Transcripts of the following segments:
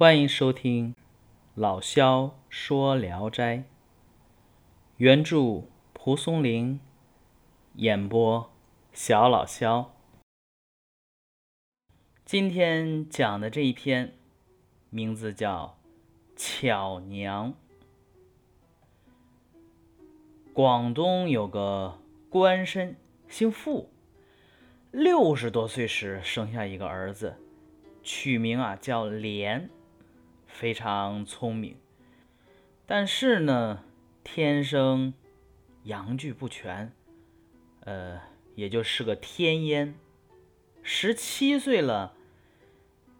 欢迎收听老萧说《聊斋》，原著蒲松龄，演播小老萧。今天讲的这一篇，名字叫《巧娘》。广东有个官绅，姓傅，六十多岁时生下一个儿子，取名啊叫莲。非常聪明，但是呢，天生阳具不全，呃，也就是个天烟。十七岁了，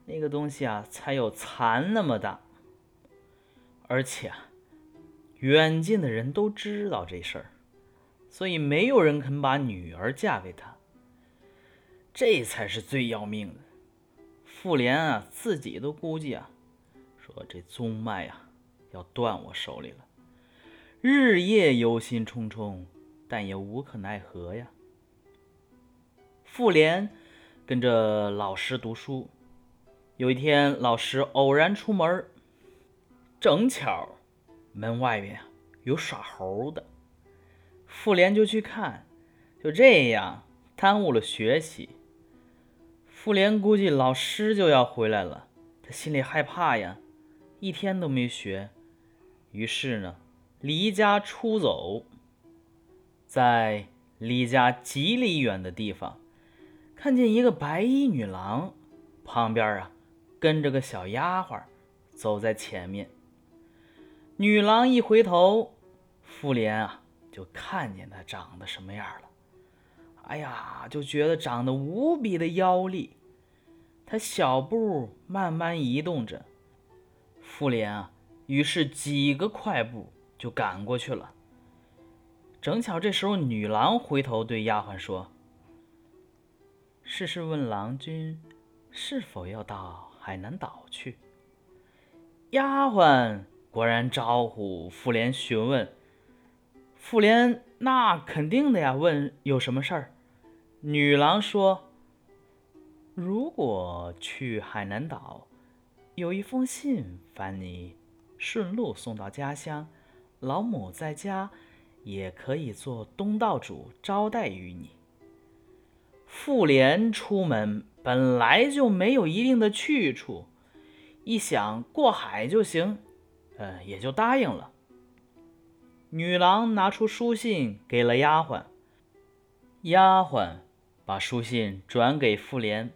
那个东西啊，才有蚕那么大。而且啊，远近的人都知道这事儿，所以没有人肯把女儿嫁给他。这才是最要命的。妇联啊，自己都估计啊。说这宗脉呀，要断我手里了，日夜忧心忡忡，但也无可奈何呀。妇联跟着老师读书，有一天老师偶然出门，正巧门外面有耍猴的，妇联就去看，就这样耽误了学习。妇联估计老师就要回来了，他心里害怕呀。一天都没学，于是呢，离家出走，在离家几里远的地方，看见一个白衣女郎，旁边啊跟着个小丫鬟，走在前面。女郎一回头，妇联啊就看见她长得什么样了。哎呀，就觉得长得无比的妖丽。她小步慢慢移动着。妇联啊，于是几个快步就赶过去了。正巧这时候，女郎回头对丫鬟说：“试试问郎君，是否要到海南岛去？”丫鬟果然招呼妇联询问。妇联那肯定的呀，问有什么事儿。女郎说：“如果去海南岛。”有一封信，烦你顺路送到家乡。老母在家，也可以做东道主招待于你。妇联出门本来就没有一定的去处，一想过海就行，呃，也就答应了。女郎拿出书信给了丫鬟，丫鬟把书信转给妇联。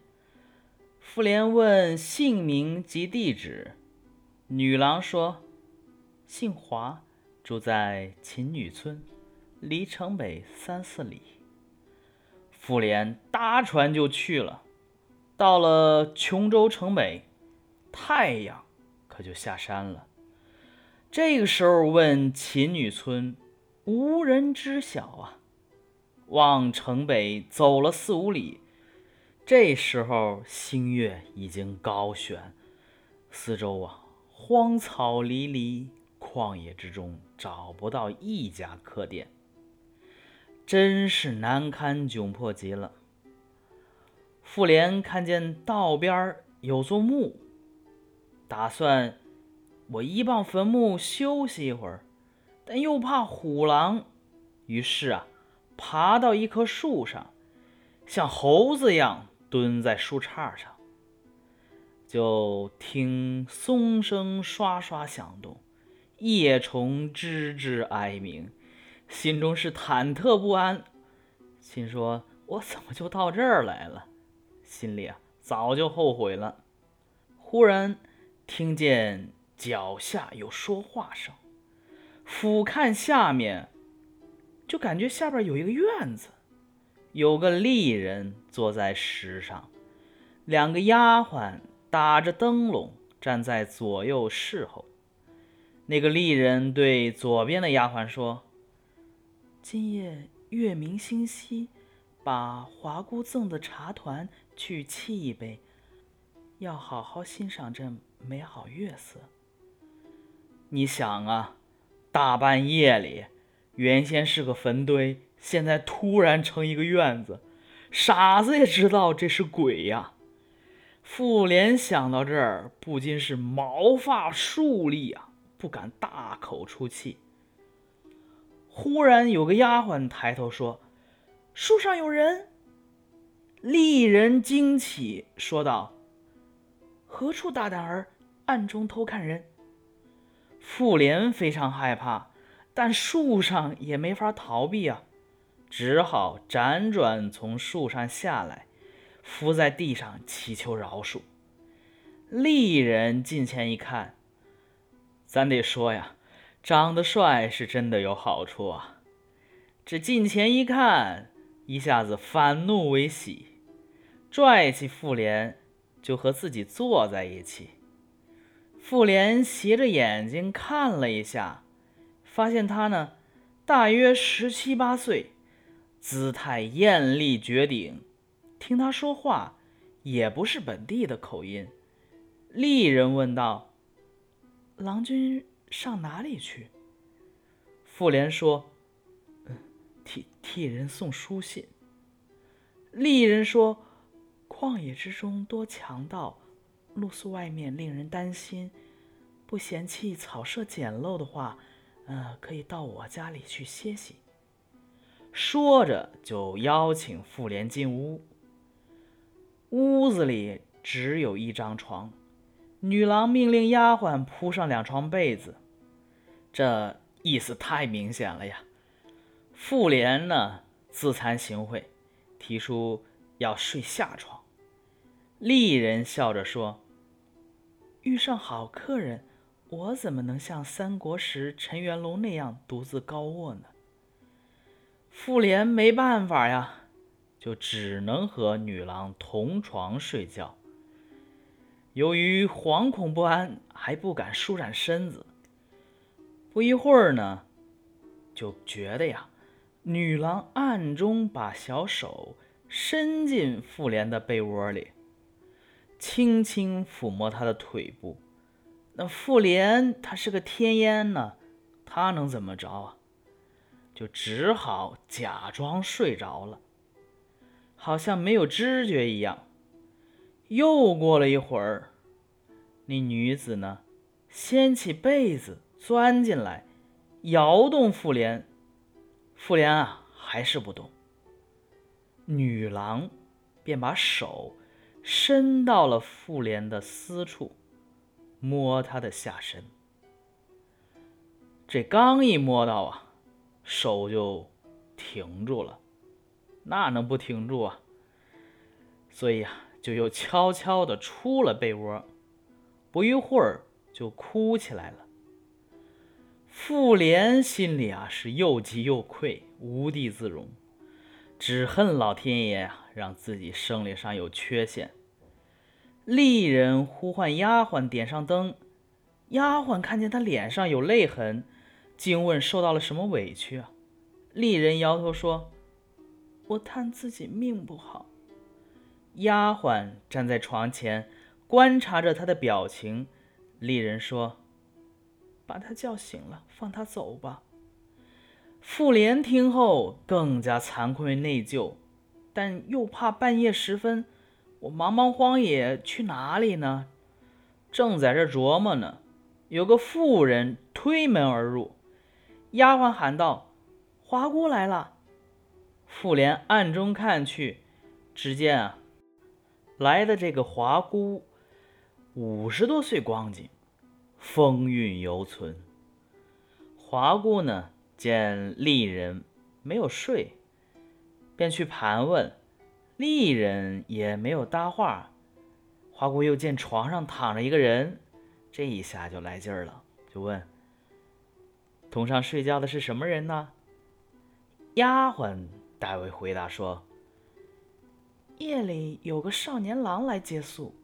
妇联问姓名及地址，女郎说：“姓华，住在秦女村，离城北三四里。”妇联搭船就去了。到了琼州城北，太阳可就下山了。这个时候问秦女村，无人知晓啊。往城北走了四五里。这时候星月已经高悬，四周啊荒草离离，旷野之中找不到一家客店，真是难堪窘迫极了。妇联看见道边有座墓，打算我一傍坟墓休息一会儿，但又怕虎狼，于是啊爬到一棵树上，像猴子一样。蹲在树杈上，就听松声刷刷响动，叶虫吱吱哀鸣，心中是忐忑不安，心说：“我怎么就到这儿来了？”心里啊早就后悔了。忽然听见脚下有说话声，俯瞰下面，就感觉下边有一个院子。有个丽人坐在石上，两个丫鬟打着灯笼站在左右侍候。那个丽人对左边的丫鬟说：“今夜月明星稀，把华姑赠的茶团去沏一杯，要好好欣赏这美好月色。你想啊，大半夜里，原先是个坟堆。”现在突然成一个院子，傻子也知道这是鬼呀！妇联想到这儿，不禁是毛发竖立啊，不敢大口出气。忽然有个丫鬟抬头说：“树上有人。”丽人惊起，说道：“何处大胆儿，暗中偷看人？”妇联非常害怕，但树上也没法逃避啊，只好辗转从树上下来。伏在地上祈求饶恕。丽人近前一看，咱得说呀，长得帅是真的有好处啊。这近前一看，一下子反怒为喜，拽起妇联就和自己坐在一起。妇联斜着眼睛看了一下，发现他呢，大约十七八岁，姿态艳丽绝顶。听他说话，也不是本地的口音。丽人问道：“郎君上哪里去？”妇联说：“替替人送书信。”丽人说：“旷野之中多强盗，露宿外面令人担心。不嫌弃草舍简陋的话，呃，可以到我家里去歇息。”说着，就邀请妇联进屋。屋子里只有一张床，女郎命令丫鬟铺上两床被子，这意思太明显了呀。妇联呢自惭形秽，提出要睡下床。丽人笑着说：“遇上好客人，我怎么能像三国时陈元龙那样独自高卧呢？”妇联没办法呀。就只能和女郎同床睡觉。由于惶恐不安，还不敢舒展身子。不一会儿呢，就觉得呀，女郎暗中把小手伸进妇联的被窝里，轻轻抚摸她的腿部。那妇联她是个天烟呢，她能怎么着啊？就只好假装睡着了。好像没有知觉一样。又过了一会儿，那女子呢，掀起被子钻进来，摇动妇联。妇联啊，还是不动。女郎便把手伸到了妇联的私处，摸她的下身。这刚一摸到啊，手就停住了。那能不停住啊？所以啊，就又悄悄地出了被窝，不一会儿就哭起来了。妇联心里啊是又急又愧，无地自容，只恨老天爷啊让自己生理上有缺陷。丽人呼唤丫鬟点上灯，丫鬟看见他脸上有泪痕，惊问受到了什么委屈啊？丽人摇头说。我叹自己命不好。丫鬟站在床前，观察着他的表情。丽人说：“把他叫醒了，放他走吧。”妇联听后更加惭愧内疚，但又怕半夜时分，我茫茫荒野去哪里呢？正在这琢磨呢，有个妇人推门而入，丫鬟喊道：“华姑来了。”妇联暗中看去，只见啊，来的这个华姑五十多岁光景，风韵犹存。华姑呢，见丽人没有睡，便去盘问，丽人也没有搭话。华姑又见床上躺着一个人，这一下就来劲儿了，就问：“同上睡觉的是什么人呢？”丫鬟。戴维回答说：“夜里有个少年郎来接宿。”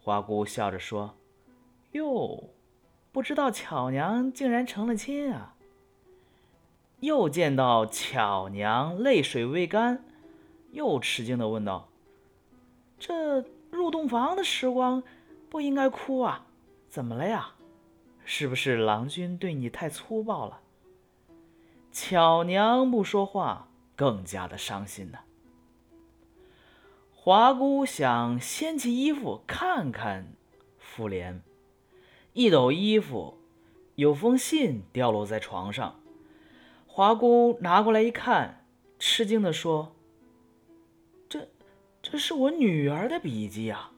花姑笑着说：“哟，不知道巧娘竟然成了亲啊！”又见到巧娘泪水未干，又吃惊的问道：“这入洞房的时光不应该哭啊？怎么了呀？是不是郎君对你太粗暴了？”巧娘不说话。更加的伤心呢。华姑想掀起衣服看看妇联，一抖衣服，有封信掉落在床上。华姑拿过来一看，吃惊地说：“这，这是我女儿的笔迹啊！”